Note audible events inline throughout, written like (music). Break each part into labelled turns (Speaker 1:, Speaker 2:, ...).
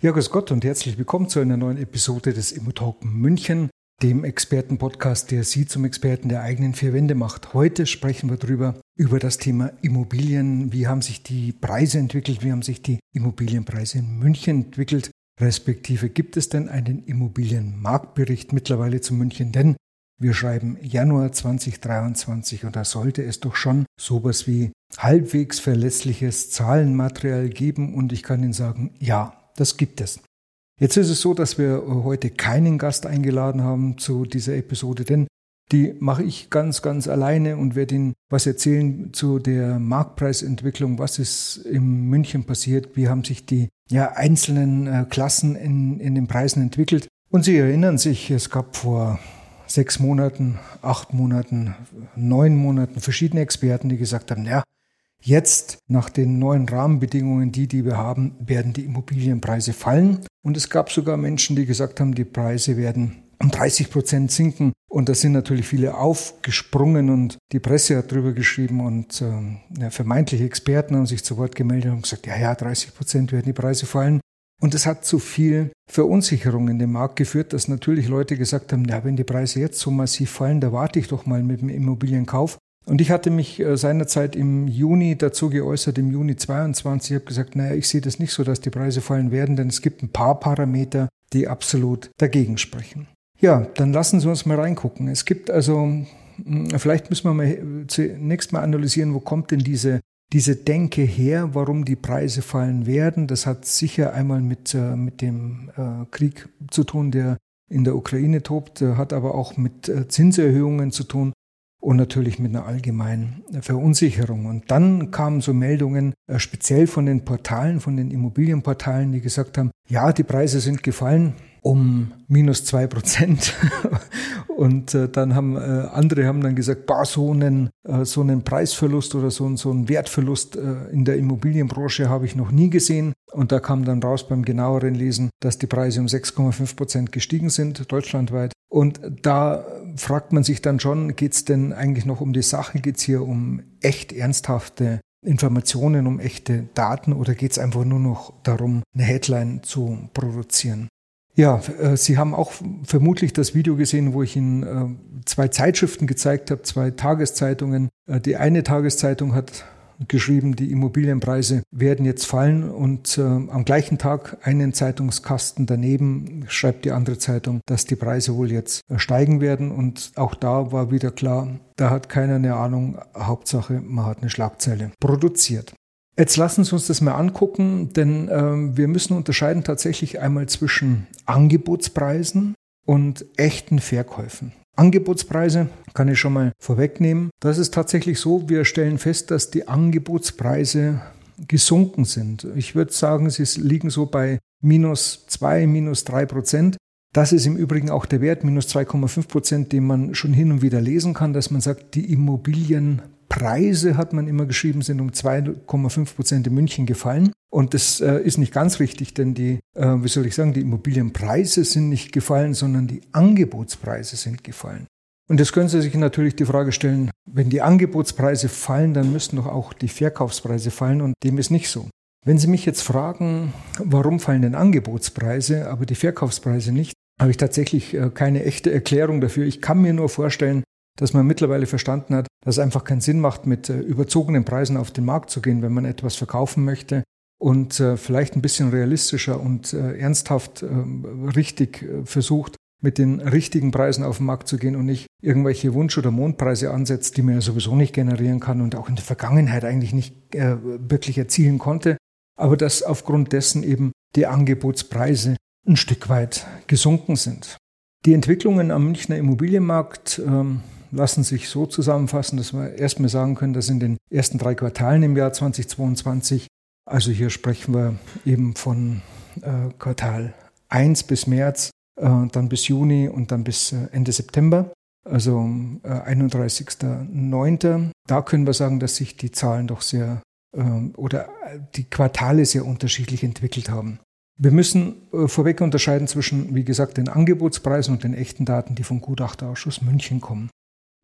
Speaker 1: Ja, grüß Gott und herzlich willkommen zu einer neuen Episode des Immotalk München, dem Expertenpodcast, der Sie zum Experten der eigenen vier Wände macht. Heute sprechen wir drüber über das Thema Immobilien. Wie haben sich die Preise entwickelt? Wie haben sich die Immobilienpreise in München entwickelt? Respektive gibt es denn einen Immobilienmarktbericht mittlerweile zu München? Denn wir schreiben Januar 2023 und da sollte es doch schon sowas wie halbwegs verlässliches Zahlenmaterial geben und ich kann Ihnen sagen, ja, das gibt es. Jetzt ist es so, dass wir heute keinen Gast eingeladen haben zu dieser Episode, denn die mache ich ganz, ganz alleine und werde Ihnen was erzählen zu der Marktpreisentwicklung, was ist in München passiert, wie haben sich die ja, einzelnen äh, Klassen in, in den Preisen entwickelt. Und Sie erinnern sich, es gab vor sechs Monaten, acht Monaten, neun Monaten verschiedene Experten, die gesagt haben, ja, Jetzt, nach den neuen Rahmenbedingungen, die, die wir haben, werden die Immobilienpreise fallen. Und es gab sogar Menschen, die gesagt haben, die Preise werden um 30 Prozent sinken. Und da sind natürlich viele aufgesprungen und die Presse hat drüber geschrieben und äh, ja, vermeintliche Experten haben sich zu Wort gemeldet und gesagt, ja, ja, 30 Prozent werden die Preise fallen. Und es hat zu viel Verunsicherung in dem Markt geführt, dass natürlich Leute gesagt haben, ja, wenn die Preise jetzt so massiv fallen, da warte ich doch mal mit dem Immobilienkauf. Und ich hatte mich äh, seinerzeit im Juni dazu geäußert, im Juni 22, ich habe gesagt, naja, ich sehe das nicht so, dass die Preise fallen werden, denn es gibt ein paar Parameter, die absolut dagegen sprechen. Ja, dann lassen Sie uns mal reingucken. Es gibt also, hm, vielleicht müssen wir mal zunächst mal analysieren, wo kommt denn diese, diese Denke her, warum die Preise fallen werden. Das hat sicher einmal mit, äh, mit dem äh, Krieg zu tun, der in der Ukraine tobt, hat aber auch mit Zinserhöhungen zu tun und natürlich mit einer allgemeinen Verunsicherung. Und dann kamen so Meldungen, äh, speziell von den Portalen, von den Immobilienportalen, die gesagt haben, ja, die Preise sind gefallen um minus zwei Prozent. (laughs) Und äh, dann haben äh, andere haben dann gesagt, bah, so einen, so einen Preisverlust oder so, so einen Wertverlust in der Immobilienbranche habe ich noch nie gesehen. Und da kam dann raus beim genaueren Lesen, dass die Preise um 6,5 Prozent gestiegen sind, deutschlandweit. Und da fragt man sich dann schon, geht es denn eigentlich noch um die Sache? Geht es hier um echt ernsthafte Informationen, um echte Daten oder geht es einfach nur noch darum, eine Headline zu produzieren? Ja, äh, Sie haben auch vermutlich das Video gesehen, wo ich Ihnen äh, zwei Zeitschriften gezeigt habe, zwei Tageszeitungen. Äh, die eine Tageszeitung hat geschrieben, die Immobilienpreise werden jetzt fallen und äh, am gleichen Tag einen Zeitungskasten daneben schreibt die andere Zeitung, dass die Preise wohl jetzt äh, steigen werden und auch da war wieder klar, da hat keiner eine Ahnung, Hauptsache man hat eine Schlagzeile produziert. Jetzt lassen Sie uns das mal angucken, denn äh, wir müssen unterscheiden tatsächlich einmal zwischen Angebotspreisen und echten Verkäufen. Angebotspreise kann ich schon mal vorwegnehmen. Das ist tatsächlich so, wir stellen fest, dass die Angebotspreise gesunken sind. Ich würde sagen, sie liegen so bei minus zwei, minus drei Prozent. Das ist im Übrigen auch der Wert, minus 2,5 Prozent, den man schon hin und wieder lesen kann, dass man sagt, die Immobilien Preise, hat man immer geschrieben, sind um 2,5 Prozent in München gefallen. Und das äh, ist nicht ganz richtig, denn die, äh, wie soll ich sagen, die Immobilienpreise sind nicht gefallen, sondern die Angebotspreise sind gefallen. Und jetzt können Sie sich natürlich die Frage stellen, wenn die Angebotspreise fallen, dann müssten doch auch die Verkaufspreise fallen und dem ist nicht so. Wenn Sie mich jetzt fragen, warum fallen denn Angebotspreise, aber die Verkaufspreise nicht, habe ich tatsächlich äh, keine echte Erklärung dafür. Ich kann mir nur vorstellen, dass man mittlerweile verstanden hat, dass es einfach keinen Sinn macht, mit äh, überzogenen Preisen auf den Markt zu gehen, wenn man etwas verkaufen möchte und äh, vielleicht ein bisschen realistischer und äh, ernsthaft richtig versucht, mit den richtigen Preisen auf den Markt zu gehen und nicht irgendwelche Wunsch- oder Mondpreise ansetzt, die man ja sowieso nicht generieren kann und auch in der Vergangenheit eigentlich nicht wirklich erzielen konnte, aber dass aufgrund dessen eben die Angebotspreise ein Stück weit gesunken sind. Die Entwicklungen am Münchner Immobilienmarkt ähm, lassen sich so zusammenfassen, dass wir erstmal sagen können, dass in den ersten drei Quartalen im Jahr 2022 Also hier sprechen wir eben von äh, Quartal 1 bis März, äh, dann bis Juni und dann bis äh, Ende September, also äh, 31.09. Da können wir sagen, dass sich die Zahlen doch sehr ähm, oder die Quartale sehr unterschiedlich entwickelt haben. Wir müssen äh, vorweg unterscheiden zwischen, wie gesagt, den Angebotspreisen und den echten Daten, die vom Gutachterausschuss München kommen.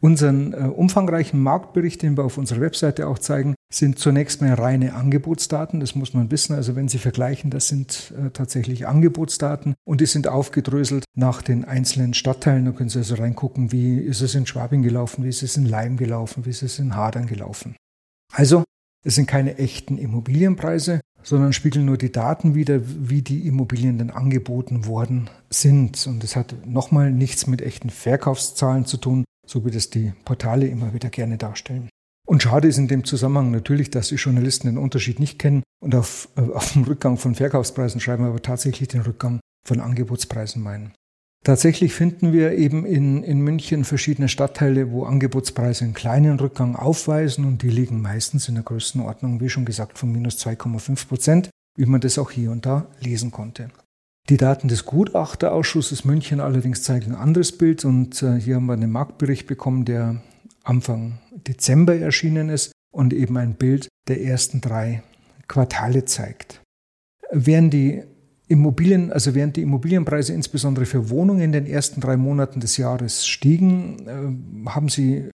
Speaker 1: Unseren äh, umfangreichen Marktbericht, den wir auf unserer Webseite auch zeigen, sind zunächst mal reine Angebotsdaten. Das muss man wissen. Also wenn Sie vergleichen, das sind äh, tatsächlich Angebotsdaten und die sind aufgedröselt nach den einzelnen Stadtteilen. Da können Sie also reingucken, wie ist es in Schwabing gelaufen, wie ist es in Leim gelaufen, wie ist es in Hadern gelaufen. Also es sind keine echten Immobilienpreise, sondern spiegeln nur die Daten wider, wie die Immobilien denn angeboten worden sind. Und das hat nochmal nichts mit echten Verkaufszahlen zu tun, so wie das die Portale immer wieder gerne darstellen. Und schade ist in dem Zusammenhang natürlich, dass die Journalisten den Unterschied nicht kennen und auf, äh, auf den Rückgang von Verkaufspreisen schreiben, aber tatsächlich den Rückgang von Angebotspreisen meinen. Tatsächlich finden wir eben in, in München verschiedene Stadtteile, wo Angebotspreise einen kleinen Rückgang aufweisen und die liegen meistens in der Größenordnung, wie schon gesagt, von minus 2,5 Prozent, wie man das auch hier und da lesen konnte. Die Daten des Gutachterausschusses München allerdings zeigen ein anderes Bild und äh, hier haben wir einen Marktbericht bekommen, der Anfang Dezember erschienen ist und eben ein Bild der ersten drei Quartale zeigt. Während die Immobilien, also während die Immobilienpreise insbesondere für Wohnungen in den ersten drei Monaten des Jahres stiegen, äh, haben sie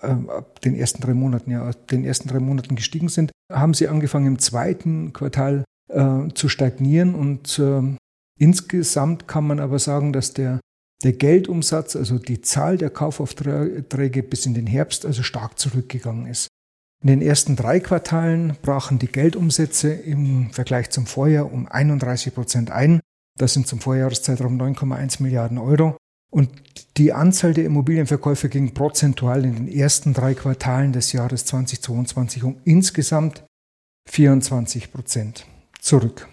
Speaker 1: äh, ab den ersten drei Monaten, ja, den ersten drei Monaten gestiegen sind, haben sie angefangen im zweiten Quartal äh, zu stagnieren und äh, Insgesamt kann man aber sagen, dass der, der Geldumsatz, also die Zahl der Kaufaufträge bis in den Herbst, also stark zurückgegangen ist. In den ersten drei Quartalen brachen die Geldumsätze im Vergleich zum Vorjahr um 31 Prozent ein. Das sind zum Vorjahreszeitraum 9,1 Milliarden Euro. Und die Anzahl der Immobilienverkäufe ging prozentual in den ersten drei Quartalen des Jahres 2022 um insgesamt 24 Prozent zurück.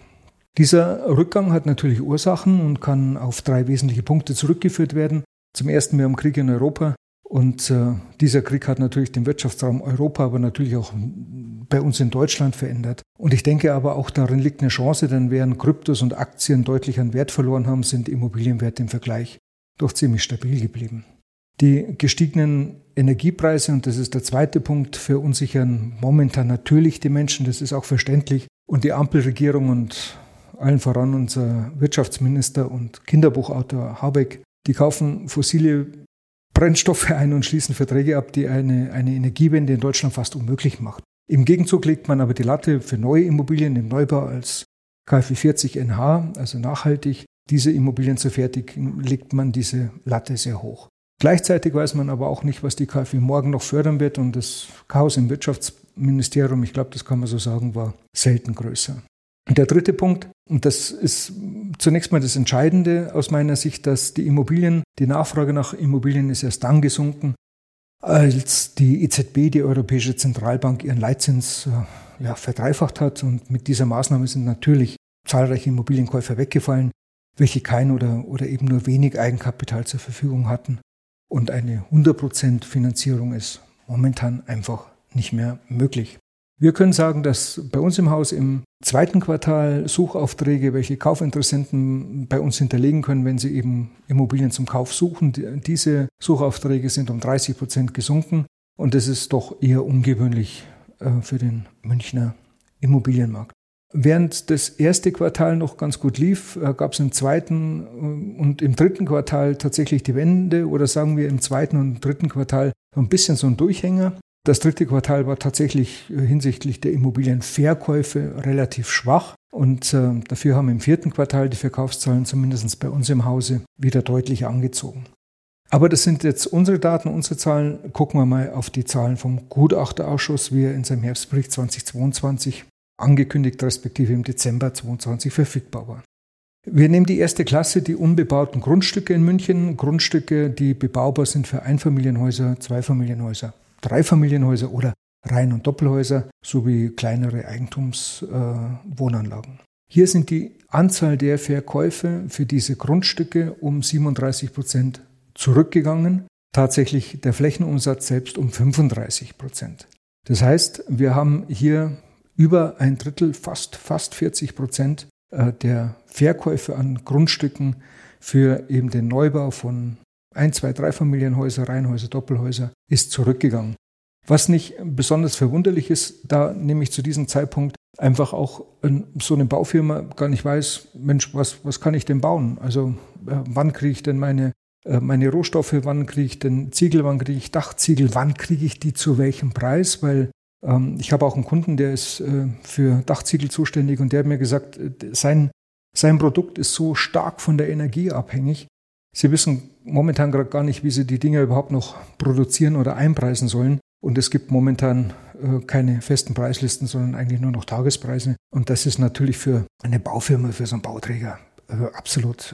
Speaker 1: Dieser Rückgang hat natürlich Ursachen und kann auf drei wesentliche Punkte zurückgeführt werden. Zum ersten, wir haben Krieg in Europa und äh, dieser Krieg hat natürlich den Wirtschaftsraum Europa, aber natürlich auch bei uns in Deutschland verändert. Und ich denke aber auch darin liegt eine Chance, denn während Kryptos und Aktien deutlich an Wert verloren haben, sind Immobilienwerte im Vergleich doch ziemlich stabil geblieben. Die gestiegenen Energiepreise, und das ist der zweite Punkt, verunsichern momentan natürlich die Menschen, das ist auch verständlich. Und die Ampelregierung und allen voran unser Wirtschaftsminister und Kinderbuchautor Habeck, die kaufen fossile Brennstoffe ein und schließen Verträge ab, die eine, eine Energiewende in Deutschland fast unmöglich macht. Im Gegenzug legt man aber die Latte für neue Immobilien im Neubau als KfW 40 NH, also nachhaltig, diese Immobilien zu fertigen, legt man diese Latte sehr hoch. Gleichzeitig weiß man aber auch nicht, was die KfW morgen noch fördern wird und das Chaos im Wirtschaftsministerium, ich glaube, das kann man so sagen, war selten größer. Und der dritte Punkt, und das ist zunächst mal das Entscheidende aus meiner Sicht, dass die Immobilien, die Nachfrage nach Immobilien ist erst dann gesunken, als die EZB, die Europäische Zentralbank, ihren Leitzins äh, ja, verdreifacht hat. Und mit dieser Maßnahme sind natürlich zahlreiche Immobilienkäufer weggefallen, welche kein oder, oder eben nur wenig Eigenkapital zur Verfügung hatten. Und eine 100% Finanzierung ist momentan einfach nicht mehr möglich. Wir können sagen, dass bei uns im Haus im zweiten Quartal Suchaufträge, welche Kaufinteressenten bei uns hinterlegen können, wenn sie eben Immobilien zum Kauf suchen, diese Suchaufträge sind um 30 Prozent gesunken und das ist doch eher ungewöhnlich äh, für den Münchner Immobilienmarkt. Während das erste Quartal noch ganz gut lief, äh, gab es im zweiten äh, und im dritten Quartal tatsächlich die Wende oder sagen wir im zweiten und dritten Quartal ein bisschen so ein Durchhänger. Das dritte Quartal war tatsächlich äh, hinsichtlich der Immobilienverkäufe relativ schwach. Und äh, dafür haben im vierten Quartal die Verkaufszahlen zumindest bei uns im Hause wieder deutlich angezogen. Aber das sind jetzt unsere Daten, unsere Zahlen. Gucken wir mal auf die Zahlen vom Gutachterausschuss, wie er in seinem Herbstbericht 2022 angekündigt, respektive im Dezember 2022 verfügbar war. Wir nehmen die erste Klasse, die unbebauten Grundstücke in München, Grundstücke, die bebaubar sind für Einfamilienhäuser, Zweifamilienhäuser Dreifamilienhäuser oder Reihen- und Doppelhäuser sowie kleinere Eigentumswohnanlagen. Äh, Hier sind die Anzahl der Verkäufe für diese Grundstücke um 37 Prozent zurückgegangen, tatsächlich der Flächenumsatz selbst um 35 Prozent. Das heißt, wir haben hier über ein Drittel, fast, fast 40 Prozent äh, der Verkäufe an Grundstücken für eben den Neubau von ein, zwei, drei Familienhäuser, Reihenhäuser, Doppelhäuser ist zurückgegangen. Was nicht besonders verwunderlich ist, da nämlich zu diesem Zeitpunkt einfach auch so eine Baufirma gar nicht weiß, Mensch, was, was kann ich denn bauen? Also äh, wann kriege ich denn meine, äh, meine Rohstoffe, wann kriege ich denn Ziegel, wann kriege ich Dachziegel, wann kriege ich die zu welchem Preis? Weil ähm, ich habe auch einen Kunden, der ist äh, für Dachziegel zuständig und der hat mir gesagt, äh, sein, sein Produkt ist so stark von der Energie abhängig. Sie wissen momentan gerade gar nicht, wie sie die Dinge überhaupt noch produzieren oder einpreisen sollen. Und es gibt momentan äh, keine festen Preislisten, sondern eigentlich nur noch Tagespreise. Und das ist natürlich für eine Baufirma, für so einen Bauträger absolut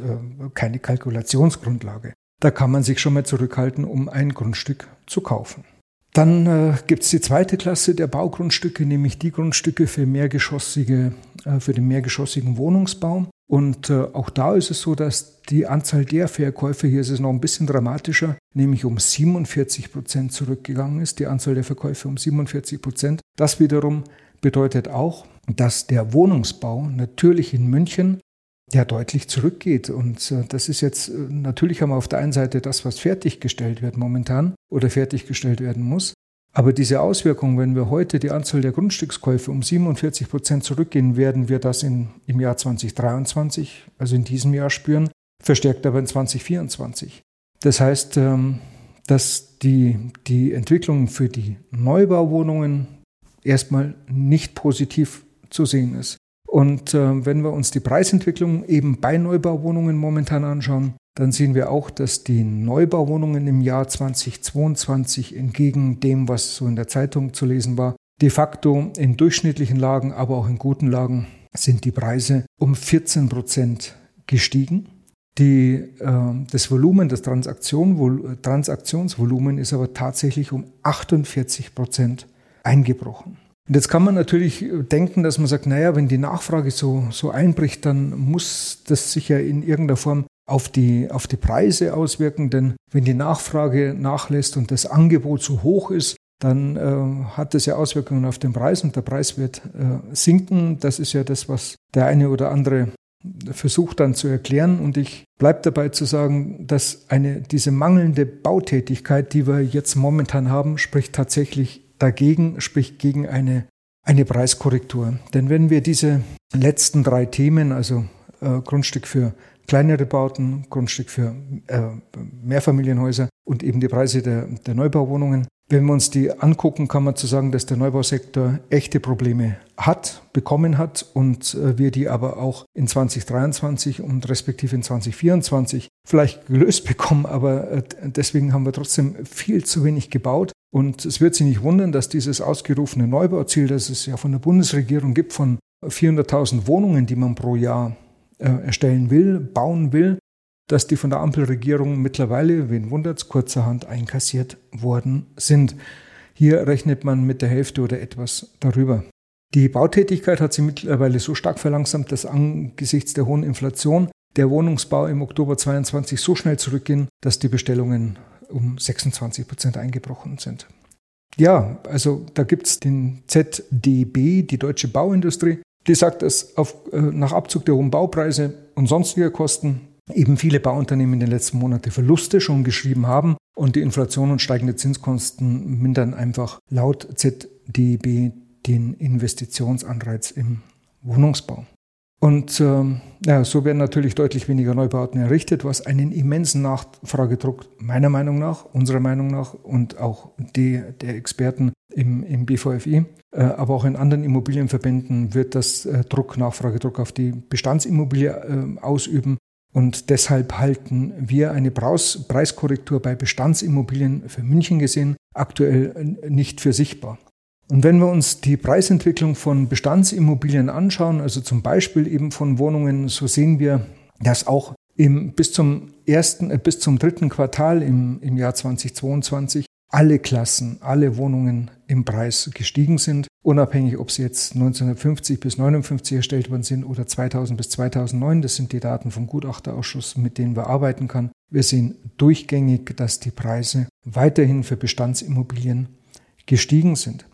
Speaker 1: keine Kalkulationsgrundlage. Da kann man sich schon mal zurückhalten, um ein Grundstück zu kaufen. Dann äh, gibt es die zweite Klasse der Baugrundstücke, nämlich die Grundstücke für mehrgeschossige, äh, für den mehrgeschossigen Wohnungsbau. Und äh, auch da ist es so, dass die Anzahl der Verkäufe, hier ist es noch ein bisschen dramatischer, nämlich um 47 Prozent zurückgegangen ist, die Anzahl der Verkäufe um 47 Prozent. Das wiederum bedeutet auch, dass der Wohnungsbau natürlich in München ja deutlich zurückgeht. Und äh, das ist jetzt, äh, natürlich haben wir auf der einen Seite das, was fertiggestellt wird momentan oder fertiggestellt werden muss. Aber diese Auswirkungen, wenn wir heute die Anzahl der Grundstückskäufe um 47 Prozent zurückgehen, werden wir das in, im Jahr 2023, also in diesem Jahr spüren, verstärkt aber in 2024. Das heißt, ähm, dass die, die Entwicklung für die Neubauwohnungen erstmal nicht positiv zu sehen ist. Und äh, wenn wir uns die Preisentwicklung eben bei Neubauwohnungen momentan anschauen, dann sehen wir auch, dass die Neubauwohnungen im Jahr 2022 entgegen dem, was so in der Zeitung zu lesen war, de facto in durchschnittlichen Lagen, aber auch in guten Lagen sind die Preise um 14 Prozent gestiegen. Die, äh, das Volumen, das Transaktion, Transaktionsvolumen ist aber tatsächlich um 48 Prozent eingebrochen. Und jetzt kann man natürlich denken, dass man sagt, naja, wenn die Nachfrage so, so einbricht, dann muss das sich ja in irgendeiner Form auf die, auf die Preise auswirken. Denn wenn die Nachfrage nachlässt und das Angebot so hoch ist, dann äh, hat das ja Auswirkungen auf den Preis und der Preis wird äh, sinken. Das ist ja das, was der eine oder andere versucht dann zu erklären. Und ich bleibe dabei zu sagen, dass eine, diese mangelnde Bautätigkeit, die wir jetzt momentan haben, spricht tatsächlich dagegen, spricht gegen eine, eine Preiskorrektur. Denn wenn wir diese letzten drei Themen, also äh, Grundstück für kleinere Bauten, Grundstück für äh, Mehrfamilienhäuser und eben die Preise der, der Neubauwohnungen. Wenn wir uns die angucken, kann man zu sagen, dass der Neubausektor echte Probleme hat, bekommen hat und äh, wir die aber auch in 2023 und respektive in 2024 vielleicht gelöst (laughs) bekommen. Aber äh, deswegen haben wir trotzdem viel zu wenig gebaut. Und es wird Sie nicht wundern, dass dieses ausgerufene Neubauziel, das es ja von der Bundesregierung gibt, von 400.000 Wohnungen, die man pro Jahr äh, erstellen will, bauen will, dass die von der Ampelregierung mittlerweile, wen wundert's, kurzerhand einkassiert worden sind. Hier rechnet man mit der Hälfte oder etwas darüber. Die Bautätigkeit hat sich mittlerweile so stark verlangsamt, dass angesichts der hohen Inflation der Wohnungsbau im Oktober 22 so schnell zurückging, dass die Bestellungen um 26 Prozent eingebrochen sind. Ja, also da gibt es den ZDB, die Deutsche Bauindustrie, die sagt, dass auf, äh, nach Abzug der hohen Baupreise und sonstiger Kosten eben viele Bauunternehmen in den letzten Monaten Verluste schon geschrieben haben und die Inflation und steigende Zinskosten mindern einfach laut ZDB den Investitionsanreiz im Wohnungsbau. Und ähm, ja, so werden natürlich deutlich weniger Neubauten errichtet, was einen immensen Nachfragedruck meiner Meinung nach, unserer Meinung nach und auch die der Experten im, im BVFI, äh, aber auch in anderen Immobilienverbänden wird das äh, Druck, Nachfragedruck auf die Bestandsimmobilie äh, ausüben. Und deshalb halten wir eine Preis Preiskorrektur bei Bestandsimmobilien für München gesehen aktuell äh, nicht für sichtbar. Und wenn wir uns die Preisentwicklung von Bestandsimmobilien anschauen, also zum Beispiel eben von Wohnungen, so sehen wir, dass auch im, bis zum ersten, äh, bis zum dritten Quartal im, im Jahr 2022 alle Klassen, alle Wohnungen im Preis gestiegen sind, unabhängig, ob sie jetzt 1950 bis 59 erstellt worden sind oder 2000 bis 2009. Das sind die Daten vom Gutachterausschuss, mit denen wir arbeiten können. Wir sehen durchgängig, dass die Preise weiterhin für Bestandsimmobilien gestiegen sind.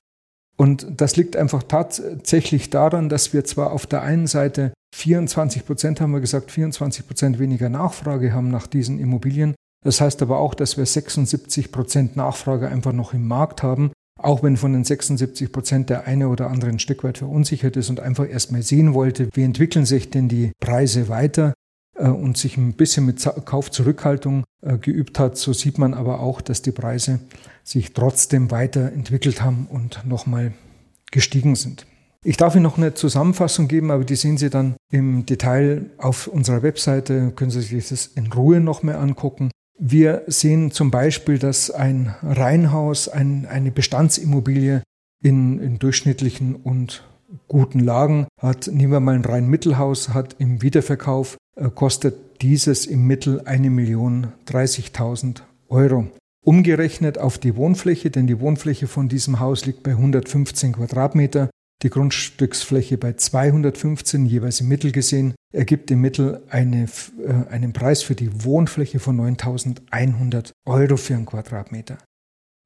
Speaker 1: Und das liegt einfach tatsächlich daran, dass wir zwar auf der einen Seite 24 Prozent, haben wir gesagt, 24 Prozent weniger Nachfrage haben nach diesen Immobilien. Das heißt aber auch, dass wir 76 Prozent Nachfrage einfach noch im Markt haben, auch wenn von den 76 Prozent der eine oder andere ein Stück weit verunsichert ist und einfach erstmal sehen wollte, wie entwickeln sich denn die Preise weiter äh, und sich ein bisschen mit Kaufzurückhaltung äh, geübt hat, so sieht man aber auch, dass die Preise sich trotzdem weiterentwickelt haben und nochmal gestiegen sind. Ich darf Ihnen noch eine Zusammenfassung geben, aber die sehen Sie dann im Detail auf unserer Webseite, können Sie sich das in Ruhe noch mehr angucken. Wir sehen zum Beispiel, dass ein Reihenhaus, ein, eine Bestandsimmobilie in, in durchschnittlichen und guten Lagen hat, nehmen wir mal ein rein Mittelhaus, hat im Wiederverkauf, äh, kostet dieses im Mittel eine Million 30.000 Euro. Umgerechnet auf die Wohnfläche, denn die Wohnfläche von diesem Haus liegt bei 115 Quadratmeter, die Grundstücksfläche bei 215, jeweils im Mittel gesehen, ergibt im Mittel eine, äh, einen Preis für die Wohnfläche von 9100 Euro für einen Quadratmeter.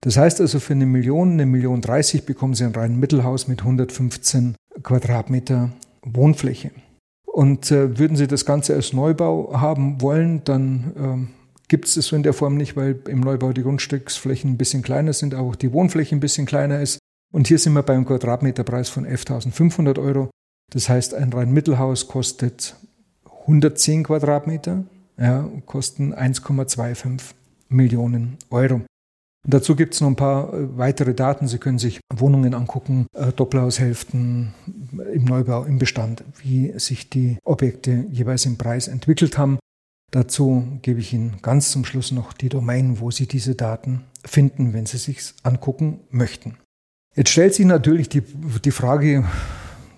Speaker 1: Das heißt also, für eine Million, eine Million 30 bekommen Sie ein rein Mittelhaus mit 115 Quadratmeter Wohnfläche. Und äh, würden Sie das Ganze als Neubau haben wollen, dann ähm, gibt es so in der Form nicht, weil im Neubau die Grundstücksflächen ein bisschen kleiner sind, auch die Wohnfläche ein bisschen kleiner ist. Und hier sind wir beim Quadratmeterpreis von 11.500 Euro. Das heißt, ein rein Mittelhaus kostet 110 Quadratmeter, ja, kosten 1,25 Millionen Euro. Und dazu gibt es noch ein paar äh, weitere Daten. Sie können sich Wohnungen angucken, äh, Doppelhaushälften im Neubau, im Bestand, wie sich die Objekte jeweils im Preis entwickelt haben. Dazu gebe ich Ihnen ganz zum Schluss noch die Domain, wo Sie diese Daten finden, wenn Sie sich angucken möchten. Jetzt stellt sich natürlich die, die Frage,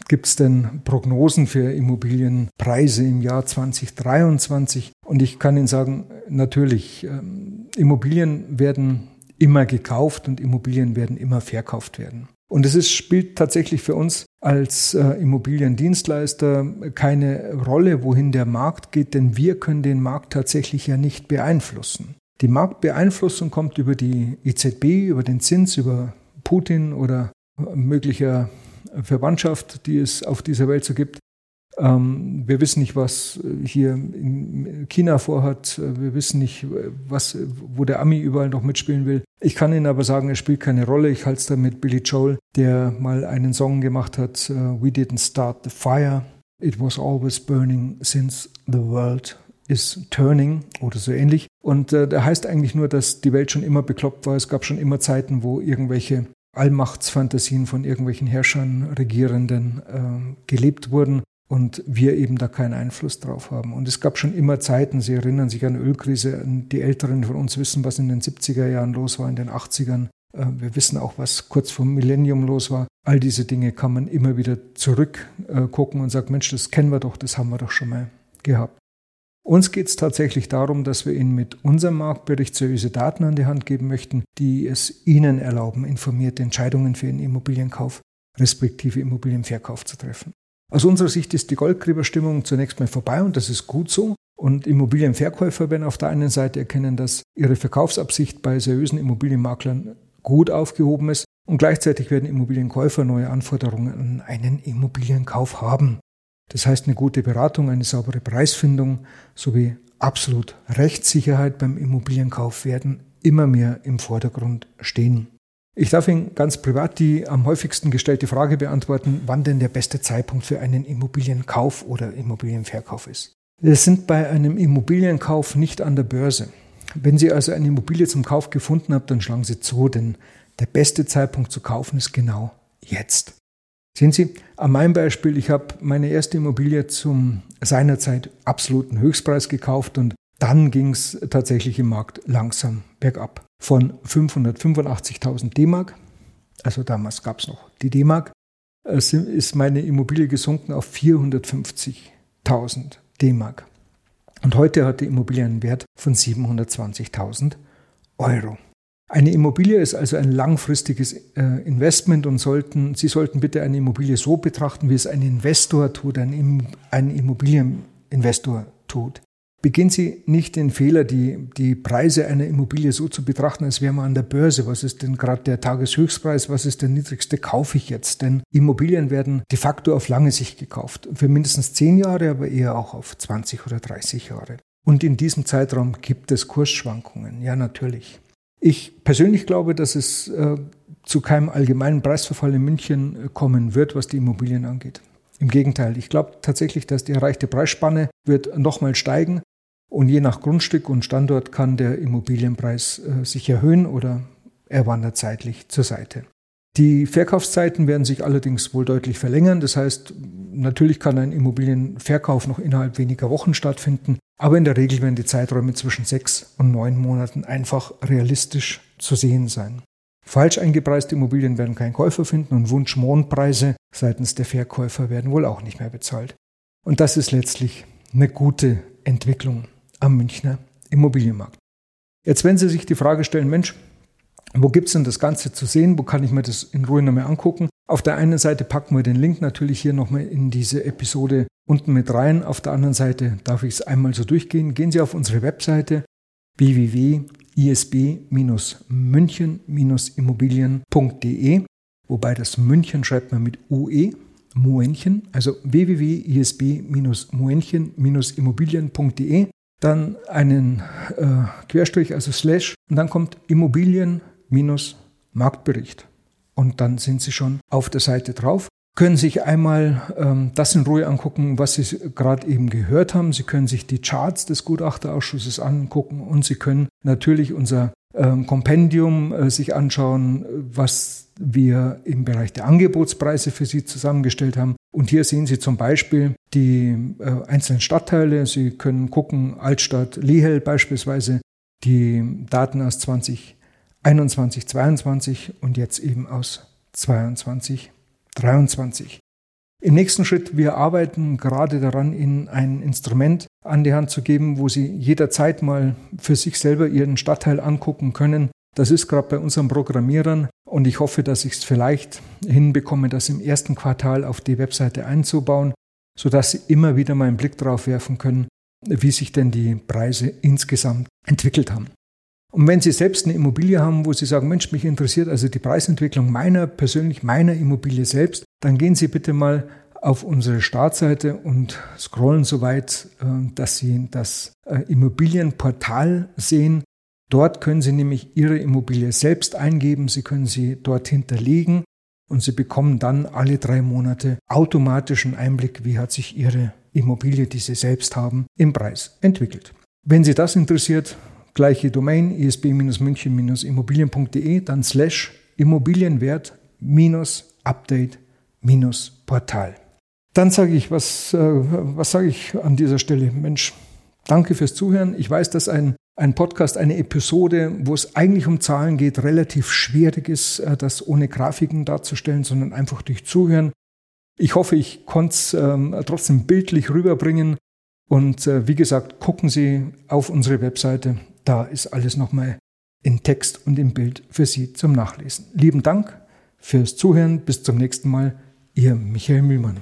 Speaker 1: gibt es denn Prognosen für Immobilienpreise im Jahr 2023? Und ich kann Ihnen sagen, natürlich, ähm, Immobilien werden immer gekauft und Immobilien werden immer verkauft werden. Und es spielt tatsächlich für uns als äh, Immobiliendienstleister keine Rolle, wohin der Markt geht, denn wir können den Markt tatsächlich ja nicht beeinflussen. Die Marktbeeinflussung kommt über die EZB, über den Zins, über Putin oder möglicher Verwandtschaft, die es auf dieser Welt so gibt. Ähm, wir wissen nicht, was hier in China vorhat. Wir wissen nicht, was, wo der Ami überall noch mitspielen will. Ich kann Ihnen aber sagen, es spielt keine Rolle. Ich halte es da mit Billy Joel, der mal einen Song gemacht hat, We didn't start the fire. It was always burning since the world is turning oder so ähnlich. Und äh, der heißt eigentlich nur, dass die Welt schon immer bekloppt war. Es gab schon immer Zeiten, wo irgendwelche Allmachtsfantasien von irgendwelchen Herrschern, Regierenden äh, gelebt wurden und wir eben da keinen Einfluss drauf haben. Und es gab schon immer Zeiten, Sie erinnern sich an die Ölkrise, die Älteren von uns wissen, was in den 70er Jahren los war, in den 80ern. Äh, wir wissen auch, was kurz vor Millennium los war. All diese Dinge kann man immer wieder zurückgucken und sagen, Mensch, das kennen wir doch, das haben wir doch schon mal gehabt. Uns geht es tatsächlich darum, dass wir Ihnen mit unserem Marktbericht seriöse Daten an die Hand geben möchten, die es Ihnen erlauben, informierte Entscheidungen für Ihren Immobilienkauf respektive Immobilienverkauf zu treffen. Aus unserer Sicht ist die Goldgräberstimmung zunächst mal vorbei und das ist gut so. Und Immobilienverkäufer werden auf der einen Seite erkennen, dass ihre Verkaufsabsicht bei seriösen Immobilienmaklern gut aufgehoben ist und gleichzeitig werden Immobilienkäufer neue Anforderungen an einen Immobilienkauf haben. Das heißt, eine gute Beratung, eine saubere Preisfindung sowie absolut Rechtssicherheit beim Immobilienkauf werden immer mehr im Vordergrund stehen. Ich darf Ihnen ganz privat die am häufigsten gestellte Frage beantworten, wann denn der beste Zeitpunkt für einen Immobilienkauf oder Immobilienverkauf ist. Wir sind bei einem Immobilienkauf nicht an der Börse. Wenn Sie also eine Immobilie zum Kauf gefunden haben, dann schlagen Sie zu, denn der beste Zeitpunkt zu kaufen ist genau jetzt. Sehen Sie, an meinem Beispiel, ich habe meine erste Immobilie zum seinerzeit absoluten Höchstpreis gekauft und dann ging es tatsächlich im Markt langsam bergab. Von 585.000 D-Mark, also damals gab es noch die D-Mark, äh, ist meine Immobilie gesunken auf 450.000 D-Mark. Und heute hat die Immobilie einen Wert von 720.000 Euro. Eine Immobilie ist also ein langfristiges äh, Investment und sollten, Sie sollten bitte eine Immobilie so betrachten, wie es ein Investor tut, ein, ein Immobilieninvestor tut. Begehen Sie nicht den Fehler, die, die Preise einer Immobilie so zu betrachten, als wäre man an der Börse. Was ist denn gerade der Tageshöchstpreis? Was ist der niedrigste? Kaufe ich jetzt? Denn Immobilien werden de facto auf lange Sicht gekauft. Für mindestens zehn Jahre, aber eher auch auf 20 oder 30 Jahre. Und in diesem Zeitraum gibt es Kursschwankungen. Ja, natürlich. Ich persönlich glaube, dass es äh, zu keinem allgemeinen Preisverfall in München äh, kommen wird, was die Immobilien angeht. Im Gegenteil, ich glaube tatsächlich, dass die erreichte Preisspanne wird nochmal steigen und je nach Grundstück und Standort kann der Immobilienpreis äh, sich erhöhen oder er wandert zeitlich zur Seite. Die Verkaufszeiten werden sich allerdings wohl deutlich verlängern. Das heißt, natürlich kann ein Immobilienverkauf noch innerhalb weniger Wochen stattfinden, aber in der Regel werden die Zeiträume zwischen sechs und neun Monaten einfach realistisch zu sehen sein. Falsch eingepreiste Immobilien werden keinen Käufer finden und Wunschmondpreise seitens der Verkäufer werden wohl auch nicht mehr bezahlt. Und das ist letztlich eine gute Entwicklung am Münchner Immobilienmarkt. Jetzt, wenn Sie sich die Frage stellen, Mensch, wo gibt es denn das Ganze zu sehen? Wo kann ich mir das in Ruhe nochmal angucken? Auf der einen Seite packen wir den Link natürlich hier nochmal in diese Episode unten mit rein. Auf der anderen Seite darf ich es einmal so durchgehen. Gehen Sie auf unsere Webseite www.isb-münchen-immobilien.de, wobei das München schreibt man mit UE, Muenchen, also www.isb-muenchen-immobilien.de, dann einen äh, Querstrich, also Slash, und dann kommt Immobilien-Marktbericht. Und dann sind Sie schon auf der Seite drauf können sich einmal ähm, das in Ruhe angucken, was Sie gerade eben gehört haben. Sie können sich die Charts des Gutachterausschusses angucken und Sie können natürlich unser ähm, Kompendium äh, sich anschauen, was wir im Bereich der Angebotspreise für Sie zusammengestellt haben. Und hier sehen Sie zum Beispiel die äh, einzelnen Stadtteile. Sie können gucken, Altstadt Lehel beispielsweise, die Daten aus 2021, 22 und jetzt eben aus 22, 23. Im nächsten Schritt, wir arbeiten gerade daran, Ihnen ein Instrument an die Hand zu geben, wo Sie jederzeit mal für sich selber Ihren Stadtteil angucken können. Das ist gerade bei unseren Programmierern und ich hoffe, dass ich es vielleicht hinbekomme, das im ersten Quartal auf die Webseite einzubauen, sodass Sie immer wieder mal einen Blick drauf werfen können, wie sich denn die Preise insgesamt entwickelt haben. Und wenn Sie selbst eine Immobilie haben, wo Sie sagen, Mensch, mich interessiert also die Preisentwicklung meiner, persönlich meiner Immobilie selbst, dann gehen Sie bitte mal auf unsere Startseite und scrollen so weit, äh, dass Sie das äh, Immobilienportal sehen. Dort können Sie nämlich Ihre Immobilie selbst eingeben, Sie können sie dort hinterlegen und Sie bekommen dann alle drei Monate automatischen Einblick, wie hat sich Ihre Immobilie, die Sie selbst haben, im Preis entwickelt. Wenn Sie das interessiert, gleiche Domain isb-münchen-immobilien.de, dann slash Immobilienwert minus Update minus Portal. Dann sage ich, was, äh, was sage ich an dieser Stelle? Mensch, danke fürs Zuhören. Ich weiß, dass ein, ein Podcast, eine Episode, wo es eigentlich um Zahlen geht, relativ schwierig ist, äh, das ohne Grafiken darzustellen, sondern einfach durch Zuhören. Ich hoffe, ich konnte es ähm, trotzdem bildlich rüberbringen. Und äh, wie gesagt, gucken Sie auf unsere Webseite da ist alles nochmal in Text und im Bild für Sie zum Nachlesen. Lieben Dank fürs Zuhören. Bis zum nächsten Mal. Ihr Michael Mühlmann.